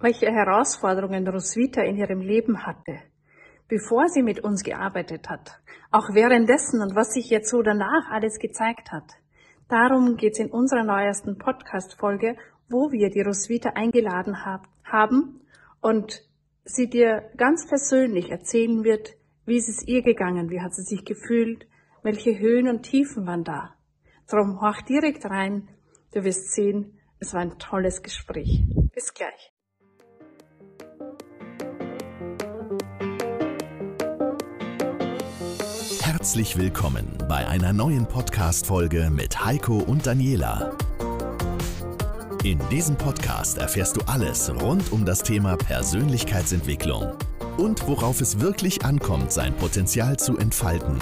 welche Herausforderungen Roswitha in ihrem Leben hatte, bevor sie mit uns gearbeitet hat, auch währenddessen und was sich jetzt so danach alles gezeigt hat. Darum geht es in unserer neuesten Podcast-Folge, wo wir die Roswitha eingeladen haben und sie dir ganz persönlich erzählen wird, wie ist es ihr gegangen, wie hat sie sich gefühlt, welche Höhen und Tiefen waren da. Darum horch direkt rein, du wirst sehen, es war ein tolles Gespräch. Bis gleich. Herzlich willkommen bei einer neuen Podcast-Folge mit Heiko und Daniela. In diesem Podcast erfährst du alles rund um das Thema Persönlichkeitsentwicklung und worauf es wirklich ankommt, sein Potenzial zu entfalten.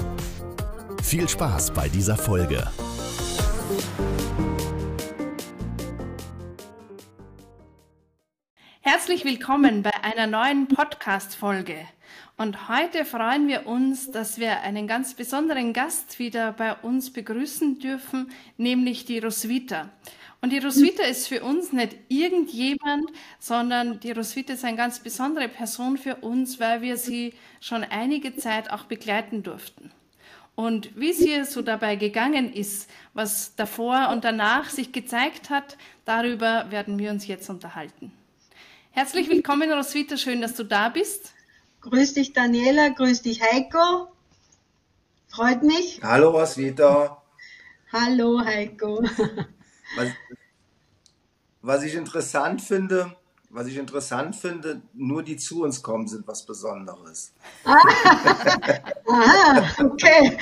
Viel Spaß bei dieser Folge. Herzlich willkommen bei einer neuen Podcast-Folge. Und heute freuen wir uns, dass wir einen ganz besonderen Gast wieder bei uns begrüßen dürfen, nämlich die Roswitha. Und die Roswitha ist für uns nicht irgendjemand, sondern die Roswitha ist eine ganz besondere Person für uns, weil wir sie schon einige Zeit auch begleiten durften. Und wie es ihr so dabei gegangen ist, was davor und danach sich gezeigt hat, darüber werden wir uns jetzt unterhalten. Herzlich willkommen, Roswitha, schön, dass du da bist. Grüß dich, Daniela, grüß dich, Heiko. Freut mich. Hallo, Roswitha. Hallo, Heiko. Was, was ich interessant finde, was ich interessant finde, nur die zu uns kommen, sind was Besonderes. Ah, aha, okay.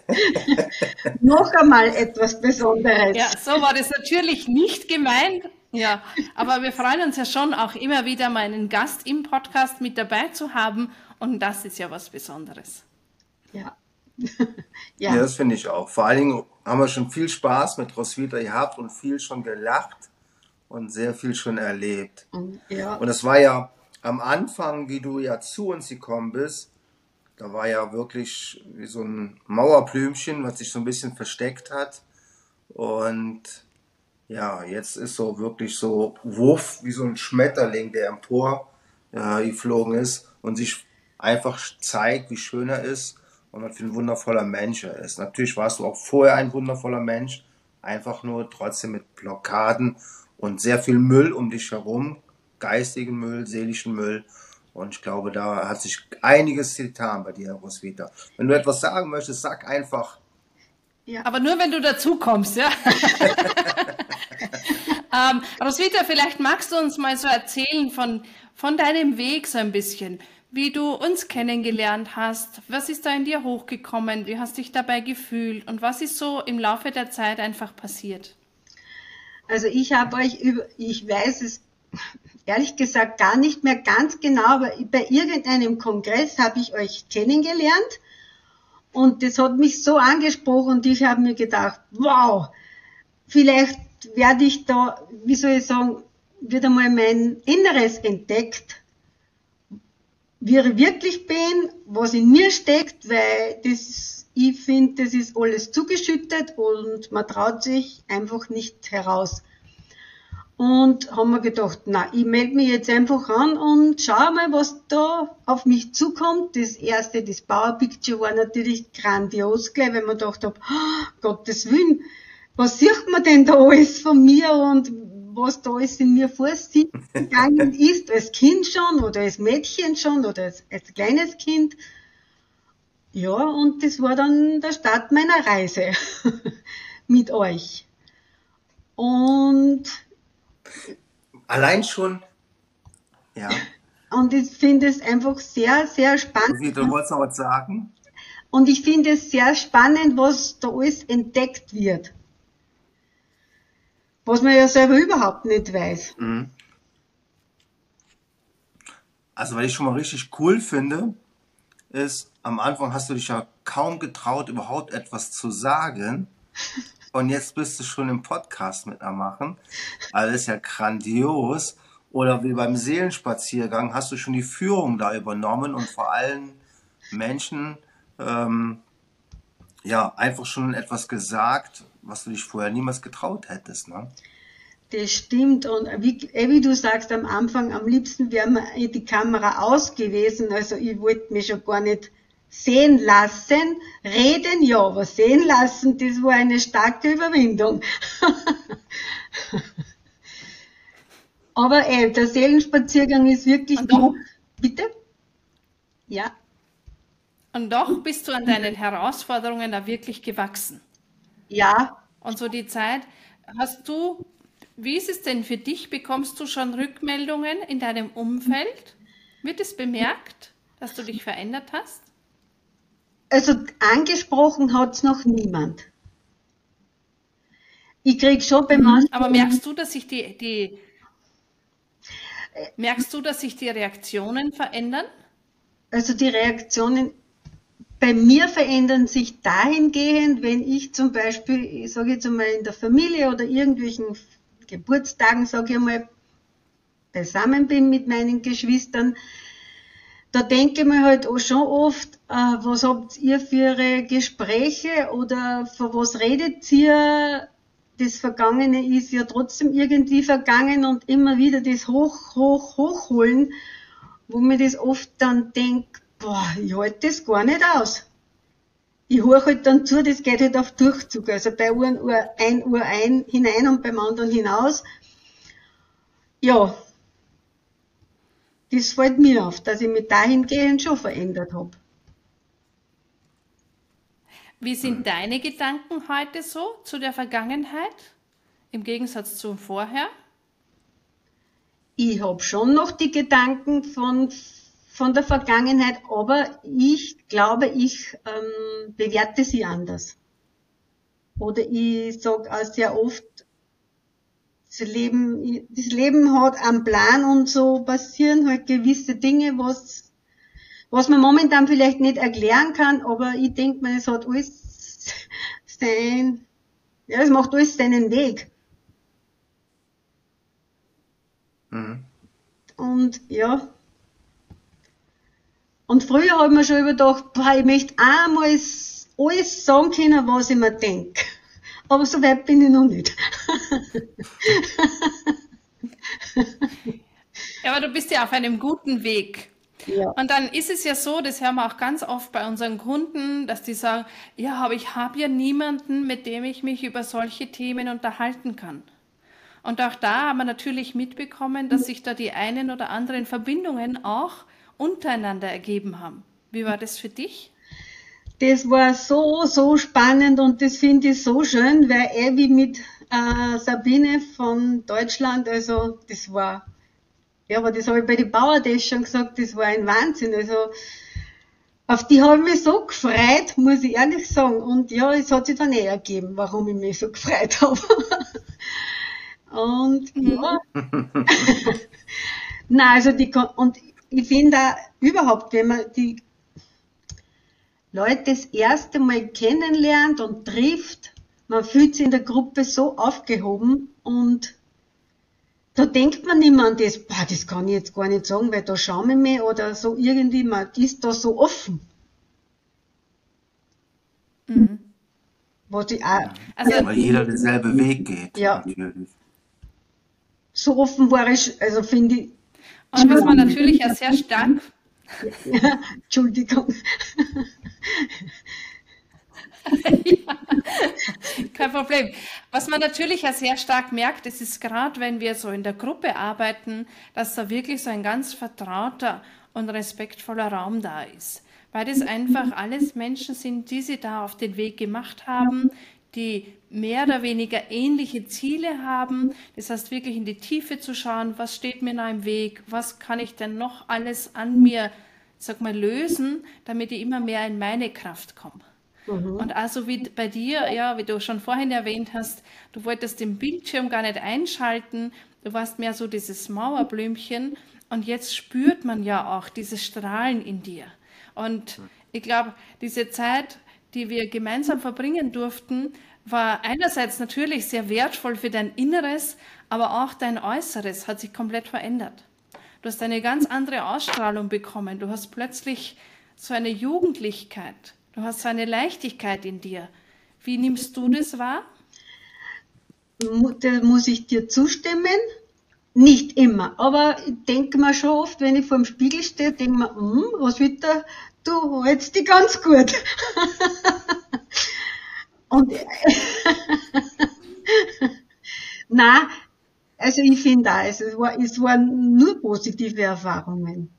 Noch einmal etwas Besonderes. Ja, so war das natürlich nicht gemeint. Ja, aber wir freuen uns ja schon auch immer wieder mal einen Gast im Podcast mit dabei zu haben und das ist ja was Besonderes. Ja. ja. ja, das finde ich auch. Vor allen Dingen haben wir schon viel Spaß mit Roswitha gehabt und viel schon gelacht und sehr viel schon erlebt. Ja. Und es war ja am Anfang, wie du ja zu uns gekommen bist, da war ja wirklich wie so ein Mauerblümchen, was sich so ein bisschen versteckt hat. Und ja, jetzt ist so wirklich so Wurf, wie so ein Schmetterling, der empor ja, geflogen ist und sich einfach zeigt, wie schön er ist und was für ein wundervoller Mensch er ist. Natürlich warst du auch vorher ein wundervoller Mensch, einfach nur trotzdem mit Blockaden und sehr viel Müll um dich herum, geistigen Müll, seelischen Müll. Und ich glaube, da hat sich einiges getan bei dir, Roswitha. Wenn du etwas sagen möchtest, sag einfach. Ja. Aber nur wenn du dazu kommst, ja. ähm, Roswitha, vielleicht magst du uns mal so erzählen von, von deinem Weg so ein bisschen wie du uns kennengelernt hast. Was ist da in dir hochgekommen? Wie hast du dich dabei gefühlt? Und was ist so im Laufe der Zeit einfach passiert? Also ich habe euch über, ich weiß es ehrlich gesagt gar nicht mehr ganz genau, aber bei irgendeinem Kongress habe ich euch kennengelernt und das hat mich so angesprochen und ich habe mir gedacht, wow, vielleicht werde ich da, wie soll ich sagen, wird einmal mein Inneres entdeckt wie ich wirklich bin, was in mir steckt, weil das, ich finde, das ist alles zugeschüttet und man traut sich einfach nicht heraus. Und haben wir gedacht, na, ich melde mich jetzt einfach an und schau mal, was da auf mich zukommt. Das erste, das Power Picture war natürlich grandios gleich, weil man gedacht hab, oh, Gottes Willen, was sieht man denn da alles von mir und was da alles in mir vor sich gegangen ist, als Kind schon oder als Mädchen schon oder als, als kleines Kind. Ja, und das war dann der Start meiner Reise mit euch. Und allein schon, ja. Und ich finde es einfach sehr, sehr spannend. Wie, du wolltest noch was sagen? Und ich finde es sehr spannend, was da alles entdeckt wird was man ja selber überhaupt nicht weiß. Mhm. Also, was ich schon mal richtig cool finde, ist, am Anfang hast du dich ja kaum getraut, überhaupt etwas zu sagen. Und jetzt bist du schon im Podcast mit am Machen. Also ist ja grandios. Oder wie beim Seelenspaziergang hast du schon die Führung da übernommen und vor allen Menschen ähm, ja einfach schon etwas gesagt, was du dich vorher niemals getraut hättest, ne? Das stimmt. Und wie, eh, wie du sagst am Anfang, am liebsten wäre mir die Kamera aus gewesen. Also ich wollte mich schon gar nicht sehen lassen. Reden ja, aber sehen lassen, das war eine starke Überwindung. aber ey, der Seelenspaziergang ist wirklich gut. Bitte? Ja. Und doch bist du an deinen Herausforderungen da wirklich gewachsen. Ja. Und so die Zeit, hast du wie ist es denn für dich? Bekommst du schon Rückmeldungen in deinem Umfeld? Wird es bemerkt, dass du dich verändert hast? Also angesprochen hat es noch niemand. Ich krieg schon beim mhm. Aber merkst du, dass sich die, die merkst du, dass sich die Reaktionen verändern? Also die Reaktionen bei mir verändern sich dahingehend, wenn ich zum Beispiel, ich sage jetzt einmal in der Familie oder irgendwelchen Geburtstagen, sage ich mal, beisammen bin mit meinen Geschwistern, da denke ich mir halt auch schon oft, äh, was habt ihr für ihre Gespräche oder für was redet ihr? Das Vergangene ist ja trotzdem irgendwie vergangen und immer wieder das hoch, hoch, hochholen, wo mir das oft dann denkt, boah, ich halte das gar nicht aus ich höre halt dann zu, das geht halt auf Durchzug. Also bei Uhr, Uhr ein Uhr ein, hinein und beim anderen hinaus. Ja, das fällt mir auf, dass ich mich dahingehend schon verändert habe. Wie sind deine Gedanken heute so zu der Vergangenheit im Gegensatz zu vorher? Ich habe schon noch die Gedanken von von der Vergangenheit, aber ich glaube, ich ähm, bewerte sie anders. Oder ich sage auch sehr oft, das Leben, das Leben hat einen Plan und so passieren halt gewisse Dinge, was, was man momentan vielleicht nicht erklären kann, aber ich denke mir, es hat alles sein, ja, es macht alles seinen Weg. Mhm. Und ja, und früher habe ich mir schon überdacht, boah, ich möchte einmal alles sagen können, was ich mir denke. Aber so weit bin ich noch nicht. ja, aber du bist ja auf einem guten Weg. Ja. Und dann ist es ja so, das hören wir auch ganz oft bei unseren Kunden, dass die sagen, ja, aber ich habe ja niemanden, mit dem ich mich über solche Themen unterhalten kann. Und auch da haben wir natürlich mitbekommen, dass sich da die einen oder anderen Verbindungen auch untereinander ergeben haben. Wie war das für dich? Das war so, so spannend und das finde ich so schön, weil wie mit äh, Sabine von Deutschland, also das war, ja, aber das habe ich bei den Bauerdays schon gesagt, das war ein Wahnsinn. Also auf die habe ich mich so gefreut, muss ich ehrlich sagen. Und ja, es hat sich dann eh ergeben, warum ich mich so gefreut habe. und ja. Nein, also die, und ich finde überhaupt, wenn man die Leute das erste Mal kennenlernt und trifft, man fühlt sich in der Gruppe so aufgehoben und da denkt man nicht mehr an das, boah, das kann ich jetzt gar nicht sagen, weil da schauen wir mich oder so irgendwie, man ist da so offen. Mhm. Was ich auch, also, weil jeder denselben Weg geht. Ja. Natürlich. So offen war ich, also finde ich, und was man natürlich ja sehr stark. Entschuldigung. ja, kein Problem. Was man natürlich ja sehr stark merkt, das ist gerade, wenn wir so in der Gruppe arbeiten, dass da wirklich so ein ganz vertrauter und respektvoller Raum da ist. Weil das einfach alles Menschen sind, die sie da auf den Weg gemacht haben, die mehr oder weniger ähnliche Ziele haben. Das heißt, wirklich in die Tiefe zu schauen, was steht mir da im Weg, was kann ich denn noch alles an mir, sag mal, lösen, damit ich immer mehr in meine Kraft komme. Mhm. Und also wie bei dir, ja, wie du schon vorhin erwähnt hast, du wolltest den Bildschirm gar nicht einschalten, du warst mehr so dieses Mauerblümchen und jetzt spürt man ja auch dieses Strahlen in dir. Und ich glaube, diese Zeit, die wir gemeinsam verbringen durften, war einerseits natürlich sehr wertvoll für dein Inneres, aber auch dein Äußeres hat sich komplett verändert. Du hast eine ganz andere Ausstrahlung bekommen. Du hast plötzlich so eine Jugendlichkeit. Du hast so eine Leichtigkeit in dir. Wie nimmst du das wahr? da muss ich dir zustimmen. Nicht immer, aber ich denke mir schon oft, wenn ich vor dem Spiegel stehe, denke mir, hm, was wird da, du hältst die ganz gut. Und na, also ich finde auch, also es, war, es waren nur positive Erfahrungen.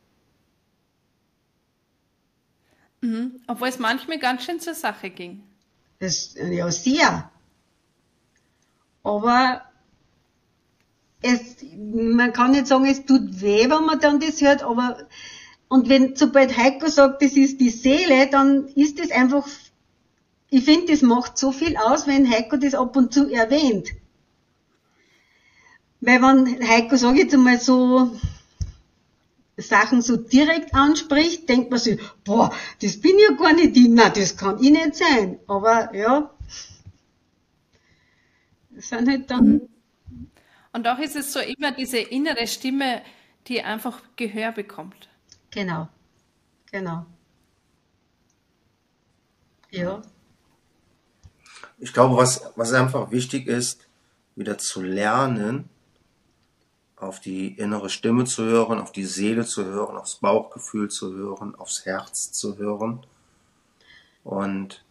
Mhm. Obwohl es manchmal ganz schön zur Sache ging. Das, ja, sehr. Aber es, man kann nicht sagen, es tut weh, wenn man dann das hört, aber, und wenn, sobald Heiko sagt, das ist die Seele, dann ist das einfach, ich finde, das macht so viel aus, wenn Heiko das ab und zu erwähnt. Weil wenn Heiko, sage ich jetzt einmal so, Sachen so direkt anspricht, denkt man sich, boah, das bin ja gar nicht ich, na, das kann ich nicht sein. Aber ja, das sind halt dann. Mhm. Und auch ist es so immer diese innere Stimme, die einfach Gehör bekommt. Genau, genau. Ja. Ich glaube, was, was einfach wichtig ist, wieder zu lernen, auf die innere Stimme zu hören, auf die Seele zu hören, aufs Bauchgefühl zu hören, aufs Herz zu hören. Und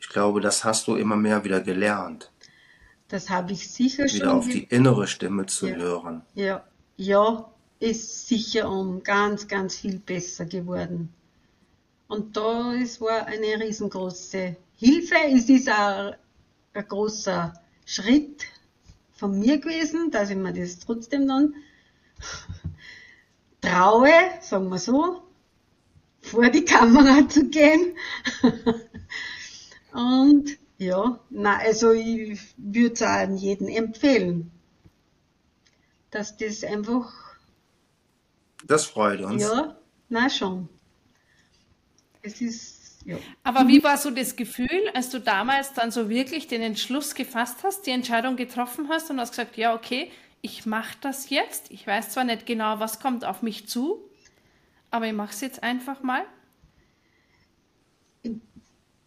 ich glaube, das hast du immer mehr wieder gelernt. Das habe ich sicher wieder schon. Wieder auf die innere Stimme zu ja. hören. Ja, ja, ist sicher um ganz, ganz viel besser geworden. Und da ist war eine riesengroße Hilfe. Es ist auch ein großer Schritt von mir gewesen, dass ich mir das trotzdem dann traue, sagen wir so, vor die Kamera zu gehen. Und ja, na, also ich würde es auch jedem empfehlen, dass das einfach. Das freut uns. Ja, na schon. Es ist ja. Aber wie war so das Gefühl, als du damals dann so wirklich den Entschluss gefasst hast, die Entscheidung getroffen hast und hast gesagt, ja, okay, ich mache das jetzt. Ich weiß zwar nicht genau, was kommt auf mich zu, aber ich mache es jetzt einfach mal.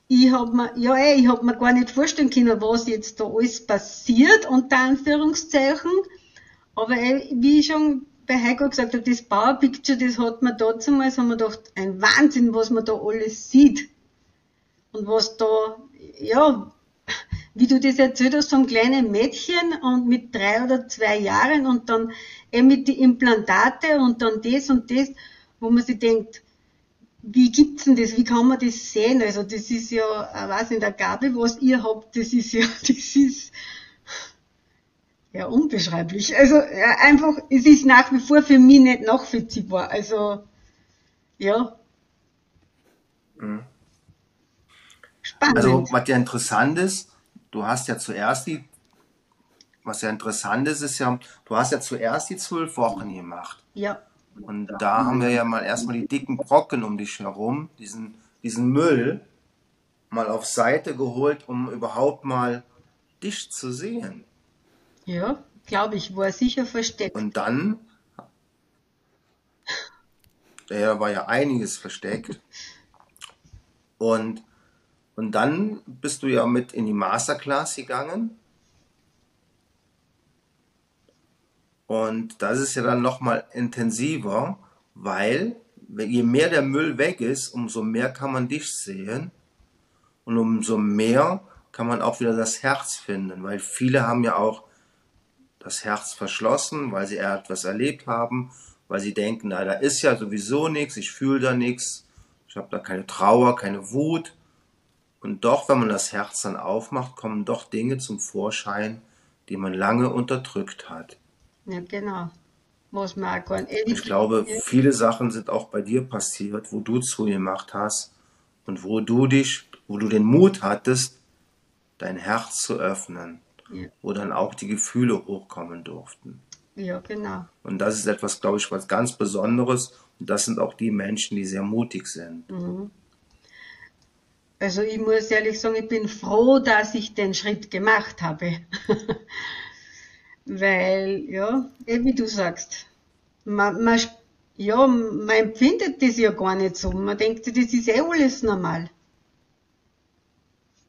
Ich habe mir, ja, ey, ich hab mir gar nicht vorstellen können, was jetzt da alles passiert, unter Anführungszeichen. Aber ey, wie ich schon bei Heiko gesagt habe, das Power Picture, das hat man damals, haben wir gedacht, ein Wahnsinn, was man da alles sieht. Und was da, ja, wie du das erzählt hast, so ein kleines Mädchen und mit drei oder zwei Jahren und dann eben mit die Implantate und dann das und das, wo man sich denkt, wie gibt's denn das? Wie kann man das sehen? Also das ist ja, ich weiß nicht, der Gabe, was ihr habt, das ist ja, das ist, ja, unbeschreiblich. Also ja, einfach, es ist nach wie vor für mich nicht nachvollziehbar. Also, ja. Mhm. Spannend. Also, was ja interessant ist, du hast ja zuerst die, was ja interessant ist, ist ja, du hast ja zuerst die zwölf Wochen gemacht. Ja. Und da haben wir ja mal erstmal die dicken Brocken um dich herum, diesen, diesen Müll mal auf Seite geholt, um überhaupt mal dich zu sehen. Ja, glaube ich, war sicher versteckt. Und dann, da war ja einiges versteckt. Und, und dann bist du ja mit in die Masterclass gegangen. Und das ist ja dann nochmal intensiver, weil je mehr der Müll weg ist, umso mehr kann man dich sehen und umso mehr kann man auch wieder das Herz finden, weil viele haben ja auch das Herz verschlossen, weil sie etwas erlebt haben, weil sie denken, na, da ist ja sowieso nichts, ich fühle da nichts, ich habe da keine Trauer, keine Wut. Und doch, wenn man das Herz dann aufmacht, kommen doch Dinge zum Vorschein, die man lange unterdrückt hat. Ja, genau. Was man auch ich glaube, viele Sachen sind auch bei dir passiert, wo du zugemacht hast und wo du dich, wo du den Mut hattest, dein Herz zu öffnen ja. wo dann auch die Gefühle hochkommen durften. Ja, genau. Und das ist etwas, glaube ich, was ganz Besonderes. Und das sind auch die Menschen, die sehr mutig sind. Mhm. Also ich muss ehrlich sagen, ich bin froh, dass ich den Schritt gemacht habe. Weil, ja, wie du sagst, man, man, ja, man empfindet das ja gar nicht so. Man denkt, das ist eh alles normal.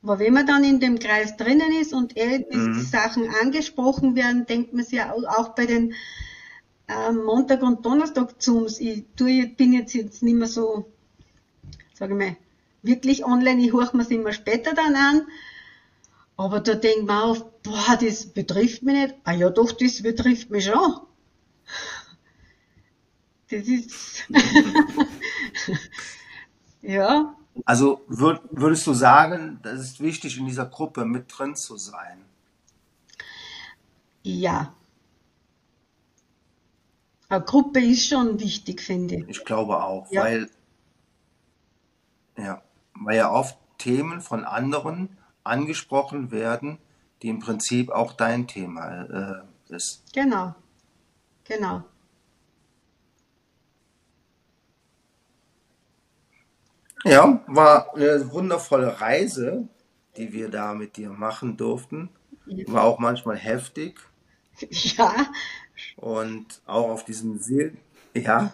Aber wenn man dann in dem Kreis drinnen ist und eh die mhm. Sachen angesprochen werden, denkt man sich ja auch bei den äh, Montag- und Donnerstag-Zooms, ich tue, bin jetzt, jetzt nicht mehr so, sage ich mal, wirklich online, ich horche mir es immer später dann an, aber da denkt man auf, boah, das betrifft mich nicht. Ah ja, doch, das betrifft mich schon. Das ist, ja. Also würd, würdest du sagen, das ist wichtig, in dieser Gruppe mit drin zu sein? Ja. Eine Gruppe ist schon wichtig, finde ich. Ich glaube auch, ja. weil, ja, weil ja oft Themen von anderen angesprochen werden, die im Prinzip auch dein Thema äh, ist. Genau, genau. Ja, war eine wundervolle Reise, die wir da mit dir machen durften. War auch manchmal heftig. Ja. Und auch auf diesem Seelen, ja.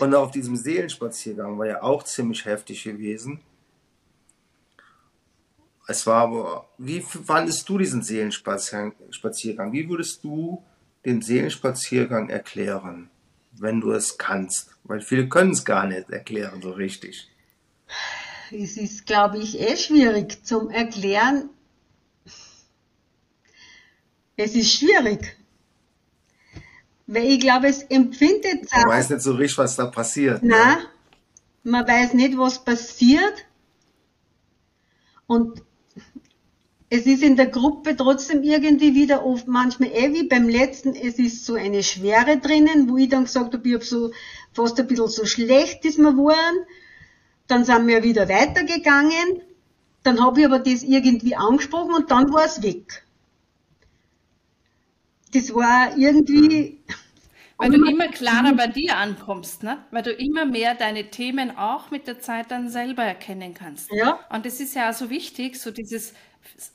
Und auf diesem Seelenspaziergang war ja auch ziemlich heftig gewesen. Es war aber, wie fandest du diesen Seelenspaziergang? Wie würdest du den Seelenspaziergang erklären, wenn du es kannst? Weil viele können es gar nicht erklären so richtig. Es ist, glaube ich, eh schwierig zum Erklären. Es ist schwierig. Weil ich glaube, es empfindet Man weiß nicht so richtig, was da passiert. Nein, ne? man weiß nicht, was passiert. Und es ist in der Gruppe trotzdem irgendwie wieder oft manchmal eh wie beim letzten, es ist so eine Schwere drinnen, wo ich dann gesagt habe, ich habe so fast ein bisschen so schlecht ist mir geworden. Dann sind wir wieder weitergegangen. Dann habe ich aber das irgendwie angesprochen und dann war es weg. Das war irgendwie. Weil du immer klarer bei dir ankommst, ne? Weil du immer mehr deine Themen auch mit der Zeit dann selber erkennen kannst. Ja. Und das ist ja auch so wichtig, so dieses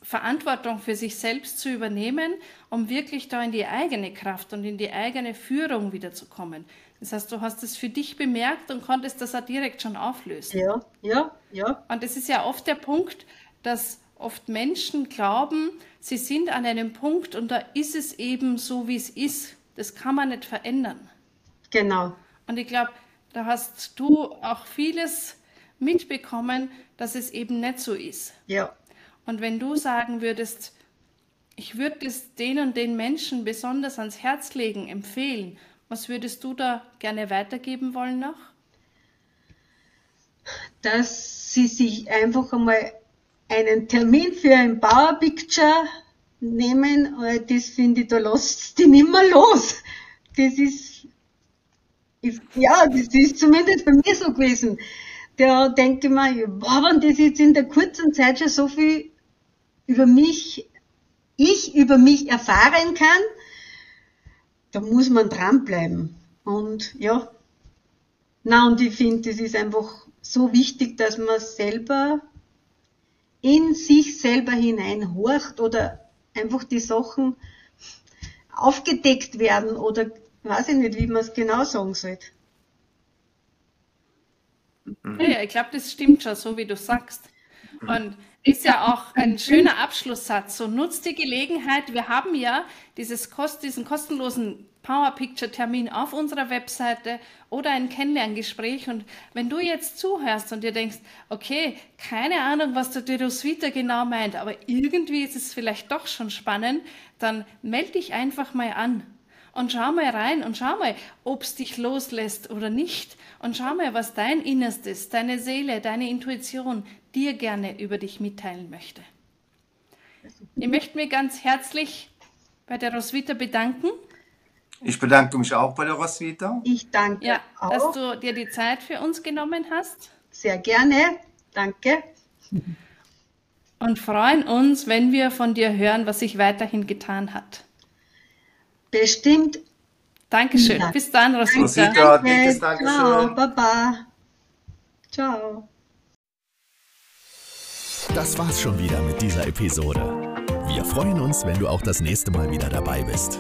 Verantwortung für sich selbst zu übernehmen, um wirklich da in die eigene Kraft und in die eigene Führung wiederzukommen. Das heißt, du hast es für dich bemerkt und konntest das auch direkt schon auflösen. Ja, ja, ja. Und es ist ja oft der Punkt, dass oft Menschen glauben, sie sind an einem Punkt und da ist es eben so, wie es ist. Das kann man nicht verändern. Genau. Und ich glaube, da hast du auch vieles mitbekommen, dass es eben nicht so ist. Ja. Und wenn du sagen würdest, ich würde es den und den Menschen besonders ans Herz legen, empfehlen, was würdest du da gerne weitergeben wollen noch? Dass sie sich einfach einmal einen Termin für ein Power Picture nehmen, das finde ich, da lasst die nicht mehr los. Das ist, ist, ja, das ist zumindest bei mir so gewesen. Da denke ich mir, boah, wenn das jetzt in der kurzen Zeit schon so viel über mich, ich über mich erfahren kann, da muss man dranbleiben. Und ja, na und ich finde, das ist einfach so wichtig, dass man selber in sich selber hineinhorcht oder einfach die Sachen aufgedeckt werden oder weiß ich nicht, wie man es genau sagen sollte. Ja, ich glaube, das stimmt schon, so wie du sagst. Und ist ja auch ein schöner Abschlusssatz. So nutzt die Gelegenheit. Wir haben ja dieses Kost, diesen kostenlosen Power Picture Termin auf unserer Webseite oder ein Kennenlerngespräch. Und wenn du jetzt zuhörst und dir denkst, okay, keine Ahnung, was der Dedosvita genau meint, aber irgendwie ist es vielleicht doch schon spannend, dann melde dich einfach mal an und schau mal rein und schau mal, ob es dich loslässt oder nicht. Und schau mal, was dein Innerstes, deine Seele, deine Intuition dir gerne über dich mitteilen möchte. Ich möchte mich ganz herzlich bei der Roswitha bedanken. Ich bedanke mich auch bei der Roswitha. Ich danke ja, auch. dass du dir die Zeit für uns genommen hast. Sehr gerne. Danke. Und freuen uns, wenn wir von dir hören, was sich weiterhin getan hat. Bestimmt. Dankeschön. Ja. Bis dann, Rosita. Rosita, Danke. Dankeschön. Ciao, Baba. Ciao. Das war's schon wieder mit dieser Episode. Wir freuen uns, wenn du auch das nächste Mal wieder dabei bist.